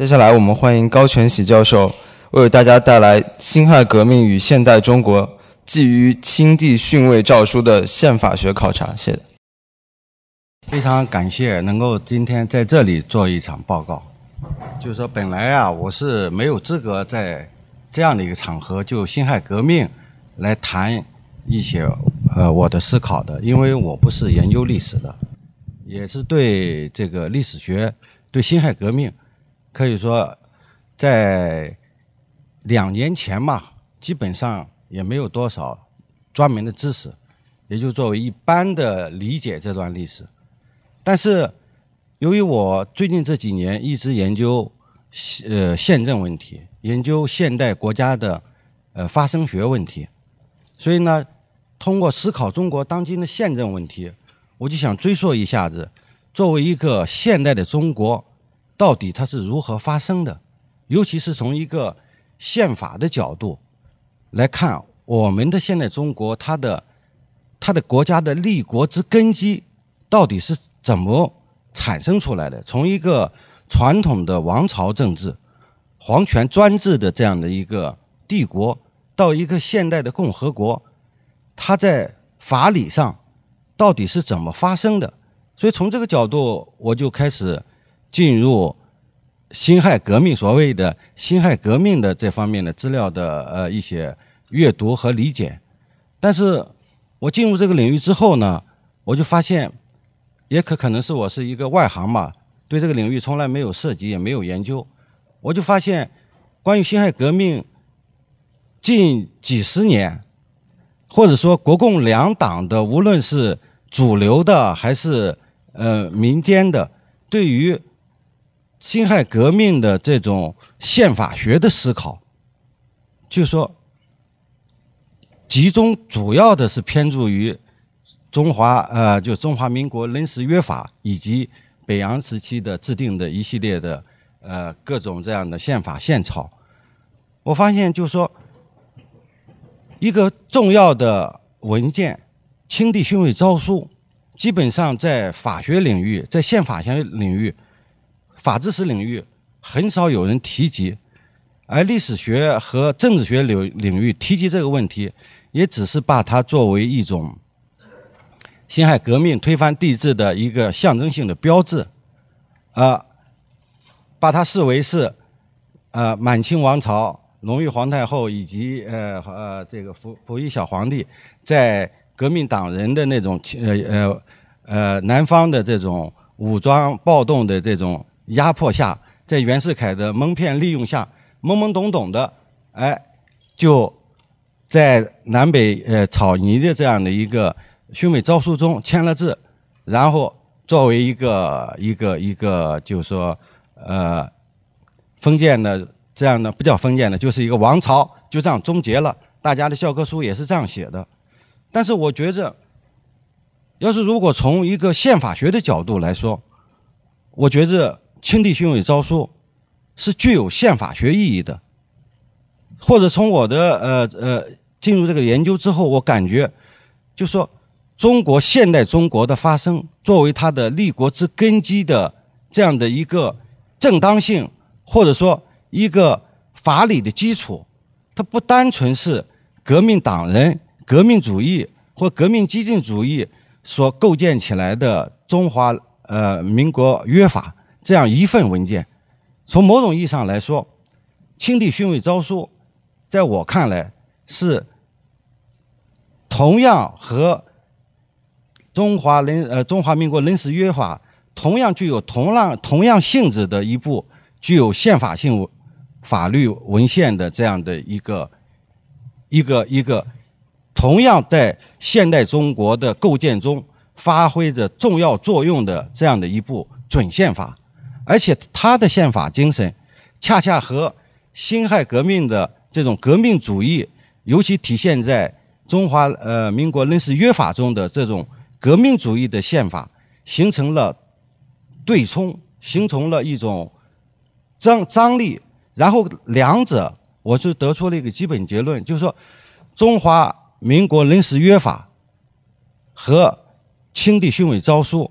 接下来我们欢迎高全喜教授为大家带来《辛亥革命与现代中国：基于清帝训位诏书的宪法学考察》。谢谢。非常感谢能够今天在这里做一场报告。就是说，本来啊，我是没有资格在这样的一个场合就辛亥革命来谈一些呃我的思考的，因为我不是研究历史的，也是对这个历史学对辛亥革命。可以说，在两年前嘛，基本上也没有多少专门的知识，也就作为一般的理解这段历史。但是，由于我最近这几年一直研究呃宪政问题，研究现代国家的呃发生学问题，所以呢，通过思考中国当今的宪政问题，我就想追溯一下子，作为一个现代的中国。到底它是如何发生的？尤其是从一个宪法的角度来看，我们的现代中国，它的它的国家的立国之根基到底是怎么产生出来的？从一个传统的王朝政治、皇权专制的这样的一个帝国，到一个现代的共和国，它在法理上到底是怎么发生的？所以从这个角度，我就开始。进入辛亥革命，所谓的辛亥革命的这方面的资料的呃一些阅读和理解，但是我进入这个领域之后呢，我就发现，也可可能是我是一个外行嘛，对这个领域从来没有涉及，也没有研究，我就发现，关于辛亥革命近几十年，或者说国共两党的，无论是主流的还是呃民间的，对于辛亥革命的这种宪法学的思考，就是说，集中主要的是偏注于中华呃，就中华民国临时约法以及北洋时期的制定的一系列的呃各种这样的宪法宪草。我发现，就是说，一个重要的文件《清帝训位诏书》，基本上在法学领域，在宪法学领域。法治史领域很少有人提及，而历史学和政治学领领域提及这个问题，也只是把它作为一种辛亥革命推翻帝制的一个象征性的标志，啊，把它视为是呃满清王朝隆裕皇太后以及呃呃这个溥溥仪小皇帝在革命党人的那种呃呃呃南方的这种武装暴动的这种。压迫下，在袁世凯的蒙骗利用下，懵懵懂懂的，哎，就在南北呃草拟的这样的一个训位诏书中签了字，然后作为一个一个一个，就是说呃封建的这样的不叫封建的，就是一个王朝就这样终结了。大家的教科书也是这样写的。但是我觉着，要是如果从一个宪法学的角度来说，我觉着。清帝训位诏书是具有宪法学意义的，或者从我的呃呃进入这个研究之后，我感觉就说中国现代中国的发生，作为它的立国之根基的这样的一个正当性，或者说一个法理的基础，它不单纯是革命党人、革命主义或革命激进主义所构建起来的中华呃民国约法。这样一份文件，从某种意义上来说，《清帝训位诏书》在我看来是同样和中华人呃中华民国临时约法同样具有同样同样性质的一部具有宪法性法律文献的这样的一个一个一个同样在现代中国的构建中发挥着重要作用的这样的一部准宪法。而且他的宪法精神，恰恰和辛亥革命的这种革命主义，尤其体现在中华呃民国临时约法中的这种革命主义的宪法，形成了对冲，形成了一种张张力。然后两者，我就得出了一个基本结论，就是说，中华民国临时约法和清帝训位诏书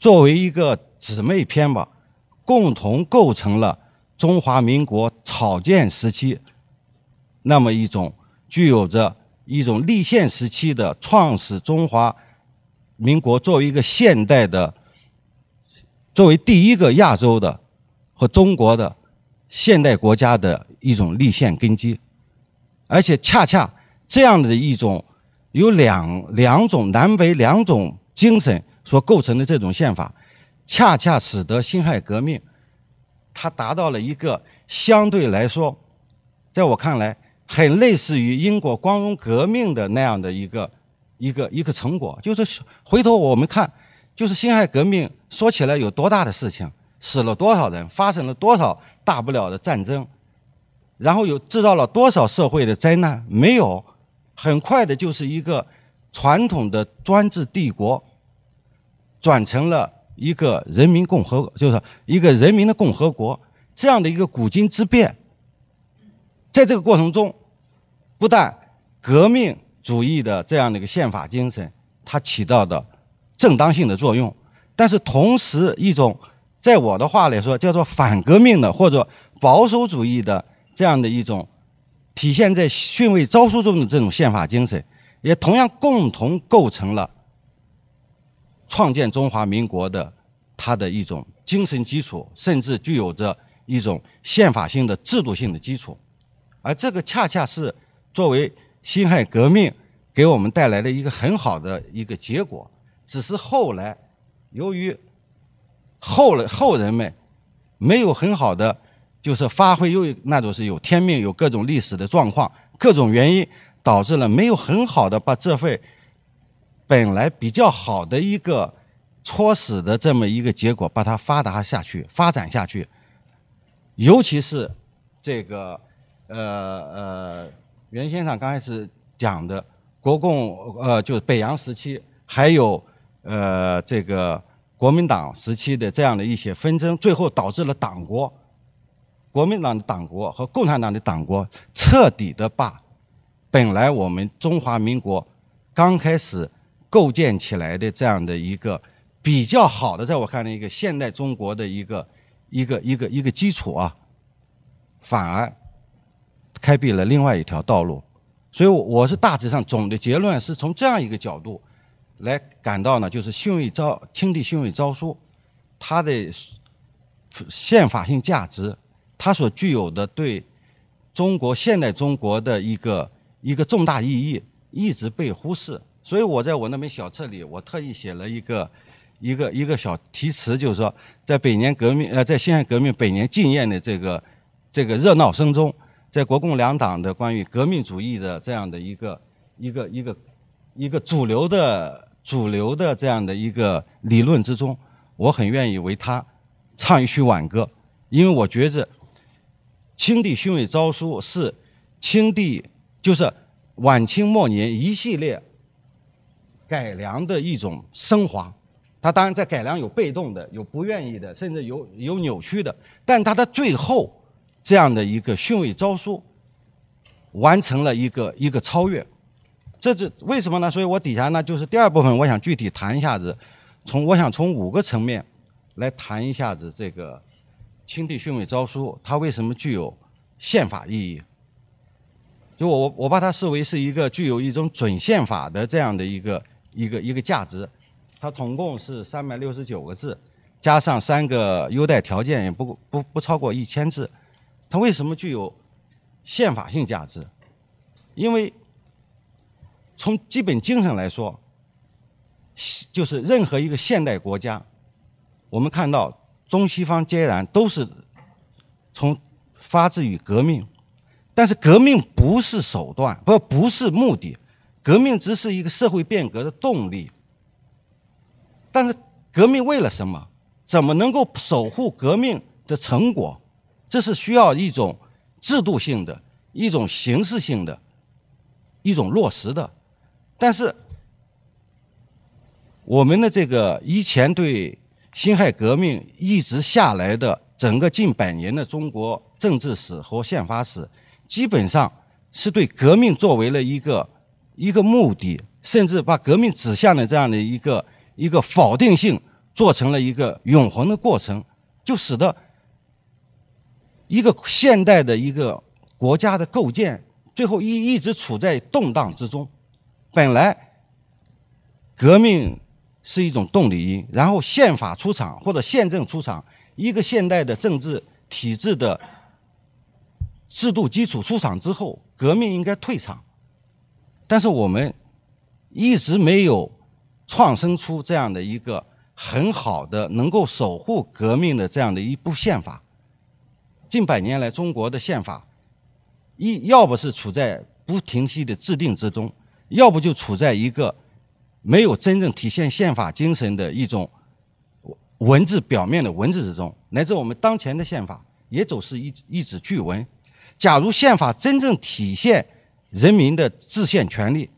作为一个姊妹篇吧。共同构成了中华民国草建时期那么一种具有着一种立宪时期的创始中华民国作为一个现代的、作为第一个亚洲的和中国的现代国家的一种立宪根基，而且恰恰这样的一种有两两种南北两种精神所构成的这种宪法，恰恰使得辛亥革命它达到了一个相对来说，在我看来。很类似于英国光荣革命的那样的一个一个一个成果，就是回头我们看，就是辛亥革命说起来有多大的事情，死了多少人，发生了多少大不了的战争，然后有制造了多少社会的灾难，没有，很快的就是一个传统的专制帝国，转成了一个人民共和，就是一个人民的共和国这样的一个古今之变，在这个过程中。不但革命主义的这样的一个宪法精神，它起到的正当性的作用，但是同时一种，在我的话来说叫做反革命的或者保守主义的这样的一种体现在训位诏书中的这种宪法精神，也同样共同构成了创建中华民国的它的一种精神基础，甚至具有着一种宪法性的制度性的基础，而这个恰恰是。作为辛亥革命给我们带来了一个很好的一个结果，只是后来由于后来后人们没有很好的就是发挥，又那种是有天命，有各种历史的状况，各种原因导致了没有很好的把这份本来比较好的一个初始的这么一个结果把它发达下去、发展下去，尤其是这个呃呃。袁先生刚开始讲的国共呃，就是北洋时期，还有呃这个国民党时期的这样的一些纷争，最后导致了党国，国民党的党国和共产党的党国彻底的把本来我们中华民国刚开始构建起来的这样的一个比较好的，在我看来一个现代中国的一个一个一个一个基础啊，反而。开辟了另外一条道路，所以我是大致上总的结论是从这样一个角度来感到呢，就是《训位诏》《清帝训位诏书》，它的宪法性价值，它所具有的对中国现代中国的一个一个重大意义，一直被忽视。所以我在我那本小册里，我特意写了一个一个一个小题词，就是说，在百年革命呃，在辛亥革命百年纪念的这个这个热闹声中。在国共两党的关于革命主义的这样的一个一个一个一个主流的主流的这样的一个理论之中，我很愿意为他唱一曲挽歌，因为我觉着清帝训位诏书是清帝就是晚清末年一系列改良的一种升华。他当然在改良有被动的，有不愿意的，甚至有有扭曲的，但他的最后。这样的一个训位诏书，完成了一个一个超越，这是为什么呢？所以我底下呢就是第二部分，我想具体谈一下子，从我想从五个层面来谈一下子这个清帝训位诏书，它为什么具有宪法意义？就我我把它视为是一个具有一种准宪法的这样的一个一个一个价值，它总共是三百六十九个字，加上三个优待条件，也不不不超过一千字。它为什么具有宪法性价值？因为从基本精神来说，就是任何一个现代国家，我们看到中西方皆然，都是从发自于革命。但是革命不是手段，不不是目的，革命只是一个社会变革的动力。但是革命为了什么？怎么能够守护革命的成果？这是需要一种制度性的、一种形式性的、一种落实的。但是，我们的这个以前对辛亥革命一直下来的整个近百年的中国政治史和宪法史，基本上是对革命作为了一个一个目的，甚至把革命指向的这样的一个一个否定性，做成了一个永恒的过程，就使得。一个现代的一个国家的构建，最后一一直处在动荡之中。本来革命是一种动力因，然后宪法出场或者宪政出场，一个现代的政治体制的制度基础出场之后，革命应该退场。但是我们一直没有创生出这样的一个很好的能够守护革命的这样的一部宪法。近百年来，中国的宪法一要不是处在不停息的制定之中，要不就处在一个没有真正体现宪法精神的一种文字表面的文字之中，乃至我们当前的宪法也总是一一纸巨文。假如宪法真正体现人民的制宪权利，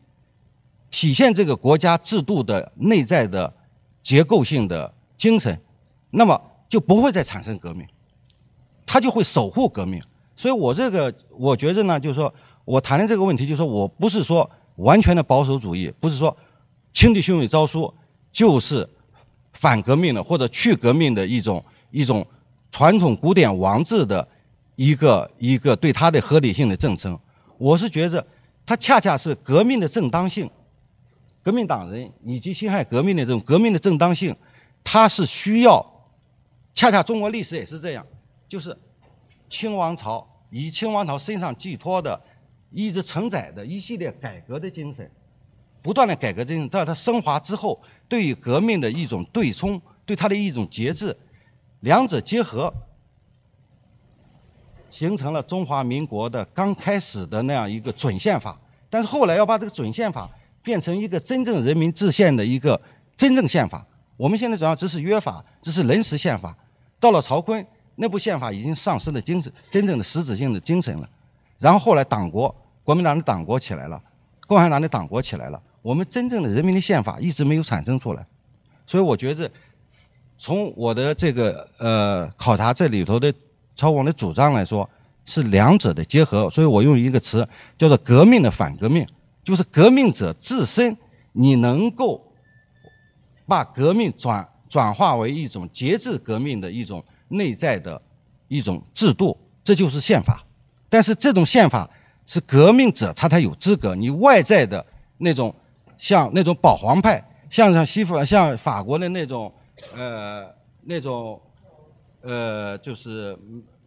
体现这个国家制度的内在的结构性的精神，那么就不会再产生革命。他就会守护革命，所以我这个我觉着呢，就是说我谈的这个问题，就是说我不是说完全的保守主义，不是说清帝训位诏书就是反革命的或者去革命的一种一种传统古典王制的一个一个对它的合理性的证称。我是觉着它恰恰是革命的正当性，革命党人以及辛亥革命的这种革命的正当性，它是需要，恰恰中国历史也是这样。就是清王朝以清王朝身上寄托的，一直承载的一系列改革的精神，不断的改革精神，到它升华之后，对于革命的一种对冲，对它的一种节制，两者结合，形成了中华民国的刚开始的那样一个准宪法。但是后来要把这个准宪法变成一个真正人民制宪的一个真正宪法。我们现在主要只是约法，只是临时宪法。到了曹锟。那部宪法已经丧失了精神，真正的实质性的精神了。然后后来党国，国民党的党国起来了，共产党的党国起来了，我们真正的人民的宪法一直没有产生出来。所以我觉得，从我的这个呃考察这里头的超王的主张来说，是两者的结合。所以我用一个词叫做“革命的反革命”，就是革命者自身，你能够把革命转转化为一种节制革命的一种。内在的一种制度，这就是宪法。但是这种宪法是革命者他才有资格。你外在的那种，像那种保皇派，像像西方、像法国的那种，呃，那种，呃，就是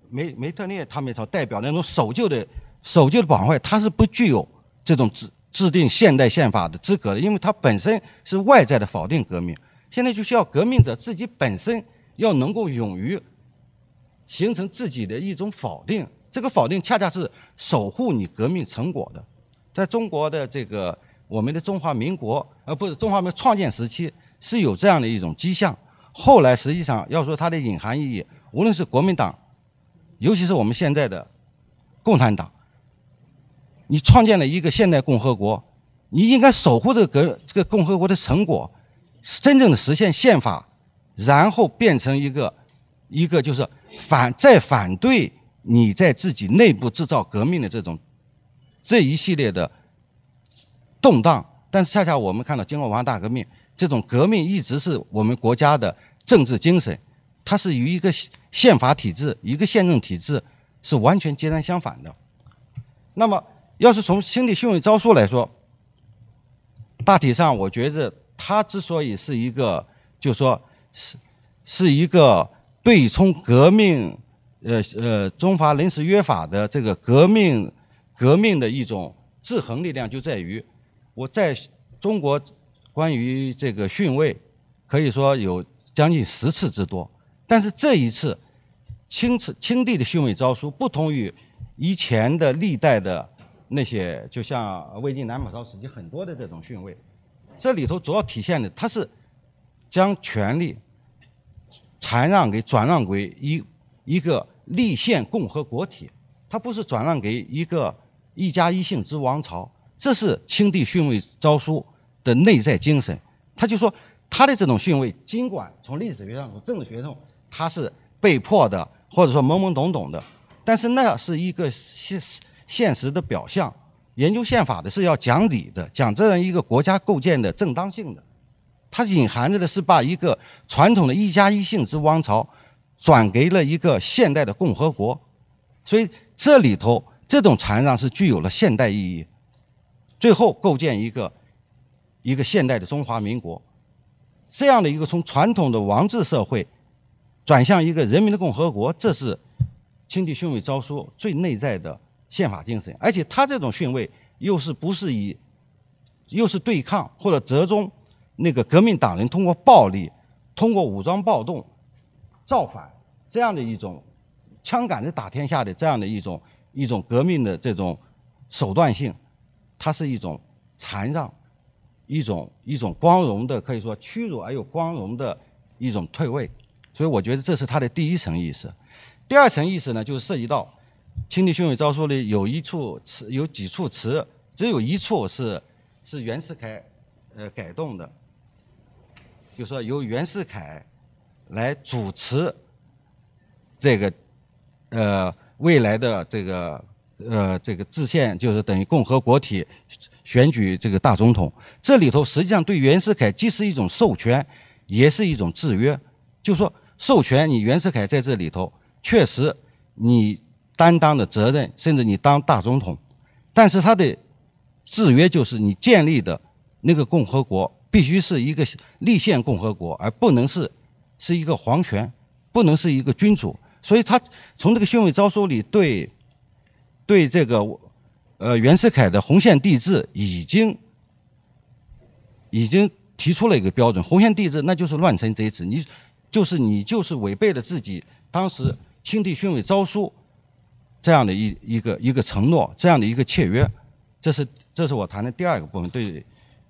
梅梅特涅他们所代表那种守旧的守旧的保皇派，他是不具有这种制制定现代宪法的资格的，因为它本身是外在的否定革命。现在就需要革命者自己本身。要能够勇于形成自己的一种否定，这个否定恰恰是守护你革命成果的。在中国的这个我们的中华民国，呃，不是中华民创建时期是有这样的一种迹象。后来实际上要说它的隐含意义，无论是国民党，尤其是我们现在的共产党，你创建了一个现代共和国，你应该守护这个这个共和国的成果，真正的实现宪法。然后变成一个，一个就是反在反对你在自己内部制造革命的这种这一系列的动荡，但是恰恰我们看到经过文化大革命，这种革命一直是我们国家的政治精神，它是与一个宪法体制、一个宪政体制是完全截然相反的。那么，要是从清帝训位招数来说，大体上我觉着它之所以是一个，就说。是，是一个对冲革命，呃呃，中华临时约法的这个革命，革命的一种制衡力量就在于，我在中国关于这个训位，可以说有将近十次之多，但是这一次，清清帝的训位诏书不同于以前的历代的那些，就像魏晋南北朝时期很多的这种训位，这里头主要体现的，它是。将权力禅让给转让给一一个立宪共和国体，它不是转让给一个一家一姓之王朝，这是清帝训位诏书的内在精神。他就说，他的这种训位，尽管从历史学上、从政治学上，他是被迫的，或者说懵懵懂懂的，但是那是一个现现实的表象。研究宪法的是要讲理的，讲这样一个国家构建的正当性的。它隐含着的是把一个传统的一家一姓之王朝转给了一个现代的共和国，所以这里头这种禅让是具有了现代意义，最后构建一个一个现代的中华民国，这样的一个从传统的王制社会转向一个人民的共和国，这是清帝训位诏书最内在的宪法精神。而且他这种训位又是不是以又是对抗或者折中那个革命党人通过暴力、通过武装暴动造反这样的一种。枪杆子打天下的这样的一种一种革命的这种手段性，它是一种禅让，一种一种光荣的可以说屈辱而又光荣的一种退位，所以我觉得这是它的第一层意思。第二层意思呢，就是涉及到清帝训位诏书里有一处词，有几处词，只有一处是是袁世凯呃改动的，就说由袁世凯来主持这个。呃，未来的这个呃，这个制宪就是等于共和国体选举这个大总统，这里头实际上对袁世凯既是一种授权，也是一种制约。就说授权你袁世凯在这里头确实你担当的责任，甚至你当大总统，但是他的制约就是你建立的那个共和国必须是一个立宪共和国，而不能是是一个皇权，不能是一个君主。所以他从这个训位诏书里对，对这个呃袁世凯的红线帝制已经已经提出了一个标准，红线帝制那就是乱臣贼子，你就是你就是违背了自己当时清帝训位诏书这样的一一个一个承诺，这样的一个契约，这是这是我谈的第二个部分对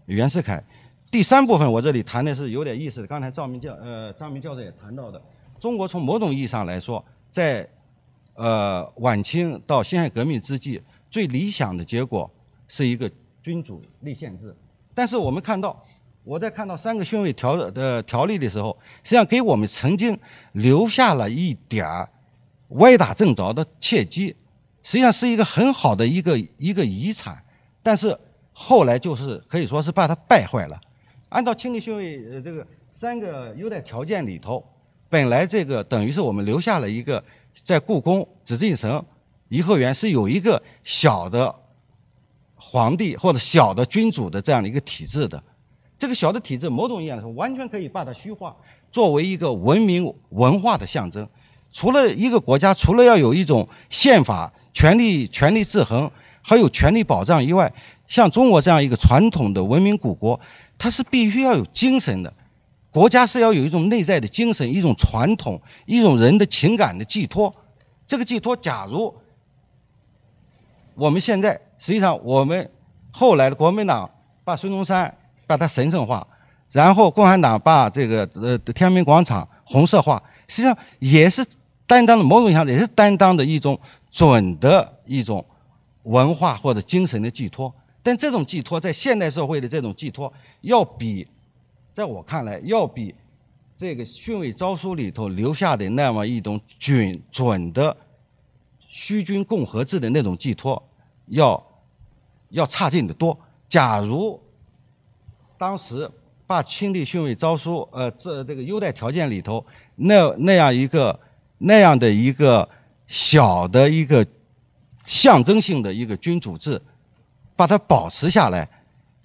袁世凯。第三部分我这里谈的是有点意思的，刚才赵明教呃张明教授也谈到的。中国从某种意义上来说，在呃晚清到辛亥革命之际，最理想的结果是一个君主立宪制。但是我们看到，我在看到三个训位条的条例的时候，实际上给我们曾经留下了一点儿歪打正着的契机，实际上是一个很好的一个一个遗产。但是后来就是可以说是把它败坏了。按照清帝训位呃这个三个优待条件里头。本来这个等于是我们留下了一个，在故宫紫禁城颐和园是有一个小的皇帝或者小的君主的这样的一个体制的，这个小的体制某种意义上说完全可以把它虚化，作为一个文明文化的象征。除了一个国家，除了要有一种宪法、权力、权力制衡，还有权力保障以外，像中国这样一个传统的文明古国，它是必须要有精神的。国家是要有一种内在的精神，一种传统，一种人的情感的寄托。这个寄托，假如我们现在实际上我们后来的国民党把孙中山把它神圣化，然后共产党把这个呃天安门广场红色化，实际上也是担当的某种意义上也是担当的一种准的一种文化或者精神的寄托。但这种寄托在现代社会的这种寄托，要比。在我看来，要比这个训位诏书里头留下的那么一种准准的虚君共和制的那种寄托，要要差劲的多。假如当时把清帝训位诏书，呃，这这个优待条件里头那那样一个那样的一个小的一个象征性的一个君主制，把它保持下来。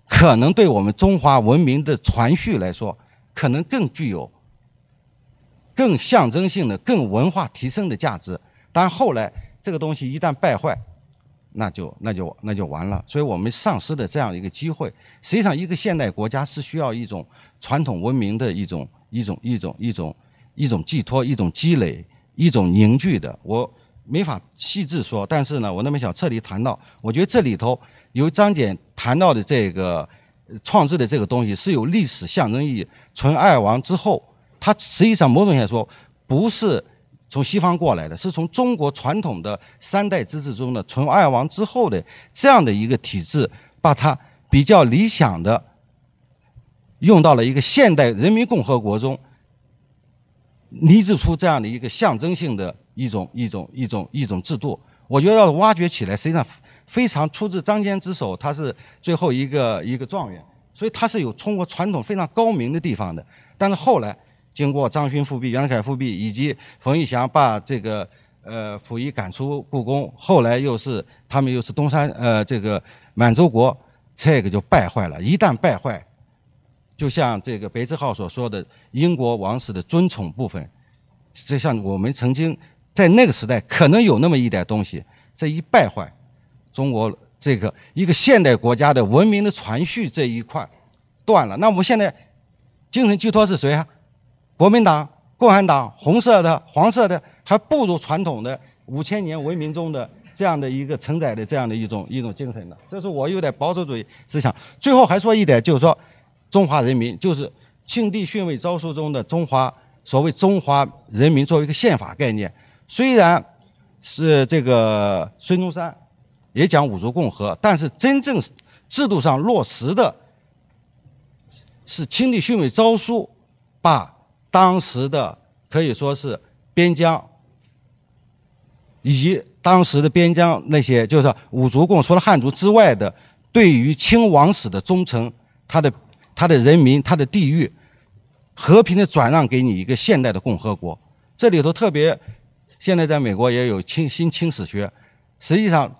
可能对我们中华文明的传续来说，可能更具有、更象征性的、更文化提升的价值。但后来这个东西一旦败坏，那就那就那就完了。所以我们丧失的这样一个机会。实际上，一个现代国家是需要一种传统文明的一种一种一种一种一种寄托、一种积累、一种凝聚的。我没法细致说，但是呢，我那么想彻底谈到，我觉得这里头。由张謇谈到的这个创制的这个东西是有历史象征意义。纯二王之后，它实际上某种意义上说不是从西方过来的，是从中国传统的三代之治中的纯二王之后的这样的一个体制，把它比较理想的用到了一个现代人民共和国中，拟制出这样的一个象征性的一种一种一种一种制度。我觉得要挖掘起来，实际上。非常出自张骞之手，他是最后一个一个状元，所以他是有中国传统非常高明的地方的。但是后来经过张勋复辟、袁世凯复辟以及冯玉祥把这个呃溥仪赶出故宫，后来又是他们又是东山呃这个满洲国，这个就败坏了。一旦败坏，就像这个白志浩所说的，英国王室的尊崇部分，就像我们曾经在那个时代可能有那么一点东西，这一败坏，中国这个一个现代国家的文明的传续这一块断了。那我们现在精神寄托是谁啊？国民党、共产党，红色的、黄色的，还不如传统的五千年文明中的这样的一个承载的这样的一种一种精神的。这是我有点保守主义思想。最后还说一点，就是说。中华人民就是庆帝训位诏书中的中华，所谓中华人民作为一个宪法概念，虽然是这个孙中山也讲五族共和，但是真正制度上落实的，是清帝训位诏书把当时的可以说是边疆以及当时的边疆那些就是五族共除了汉族之外的，对于清王室的忠诚，他的。他的人民，他的地域，和平的转让给你一个现代的共和国。这里头特别，现在在美国也有清新清史学。实际上，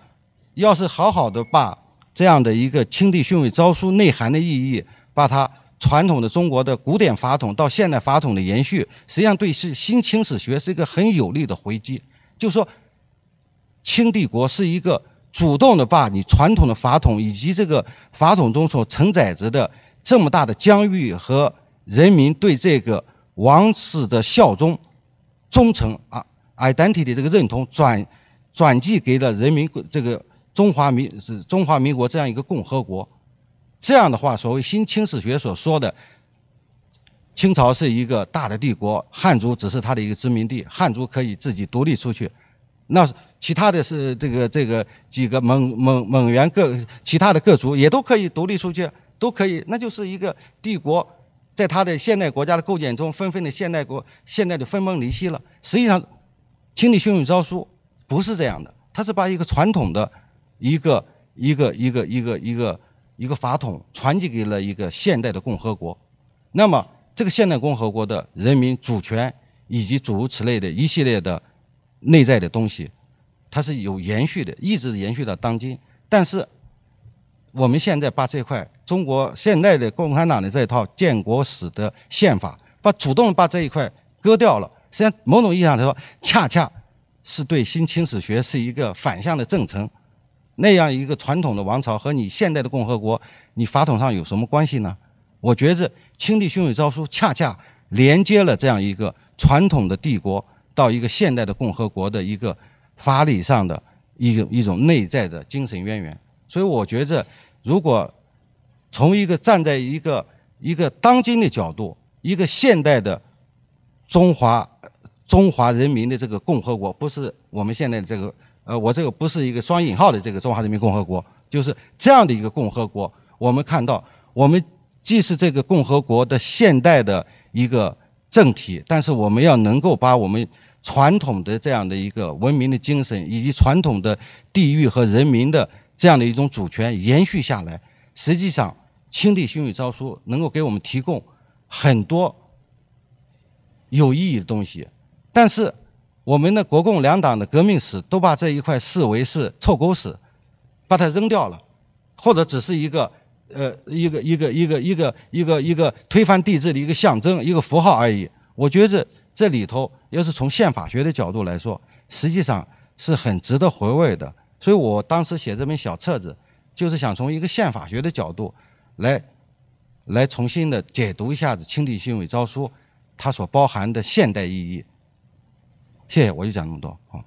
要是好好的把这样的一个清帝训位诏书内涵的意义，把它传统的中国的古典法统到现代法统的延续，实际上对是新清史学是一个很有力的回击。就说，清帝国是一个主动的把你传统的法统以及这个法统中所承载着的。这么大的疆域和人民对这个王室的效忠、忠诚啊，identity 的这个认同转转寄给了人民这个中华民是中华民国这样一个共和国。这样的话，所谓新清史学所说的清朝是一个大的帝国，汉族只是它的一个殖民地，汉族可以自己独立出去。那其他的是这个这个几个蒙蒙蒙元各其他的各族也都可以独立出去。都可以，那就是一个帝国，在它的现代国家的构建中，纷纷的现代国现代的分崩离析了。实际上，《清帝训位诏书》不是这样的，它是把一个传统的一个一个一个一个一个一个法统传递给了一个现代的共和国。那么，这个现代共和国的人民主权以及诸如此类的一系列的内在的东西，它是有延续的，一直延续到当今。但是，我们现在把这块中国现代的共产党的这一套建国史的宪法，把主动把这一块割掉了。实际上，某种意义上来说，恰恰是对新清史学是一个反向的正称。那样一个传统的王朝和你现代的共和国，你法统上有什么关系呢？我觉着《清帝训位诏书》恰恰连接了这样一个传统的帝国到一个现代的共和国的一个法理上的一种一种内在的精神渊源。所以，我觉着。如果从一个站在一个一个当今的角度，一个现代的中华中华人民的这个共和国，不是我们现在的这个呃，我这个不是一个双引号的这个中华人民共和国，就是这样的一个共和国。我们看到，我们既是这个共和国的现代的一个政体，但是我们要能够把我们传统的这样的一个文明的精神，以及传统的地域和人民的。这样的一种主权延续下来，实际上《清帝训位诏书》能够给我们提供很多有意义的东西，但是我们的国共两党的革命史都把这一块视为是臭狗屎，把它扔掉了，或者只是一个呃一个一个一个一个一个一个推翻帝制的一个象征、一个符号而已。我觉着这里头要是从宪法学的角度来说，实际上是很值得回味的。所以我当时写这本小册子，就是想从一个宪法学的角度，来，来重新的解读一下子《清帝训位诏书》它所包含的现代意义。谢谢，我就讲那么多，好。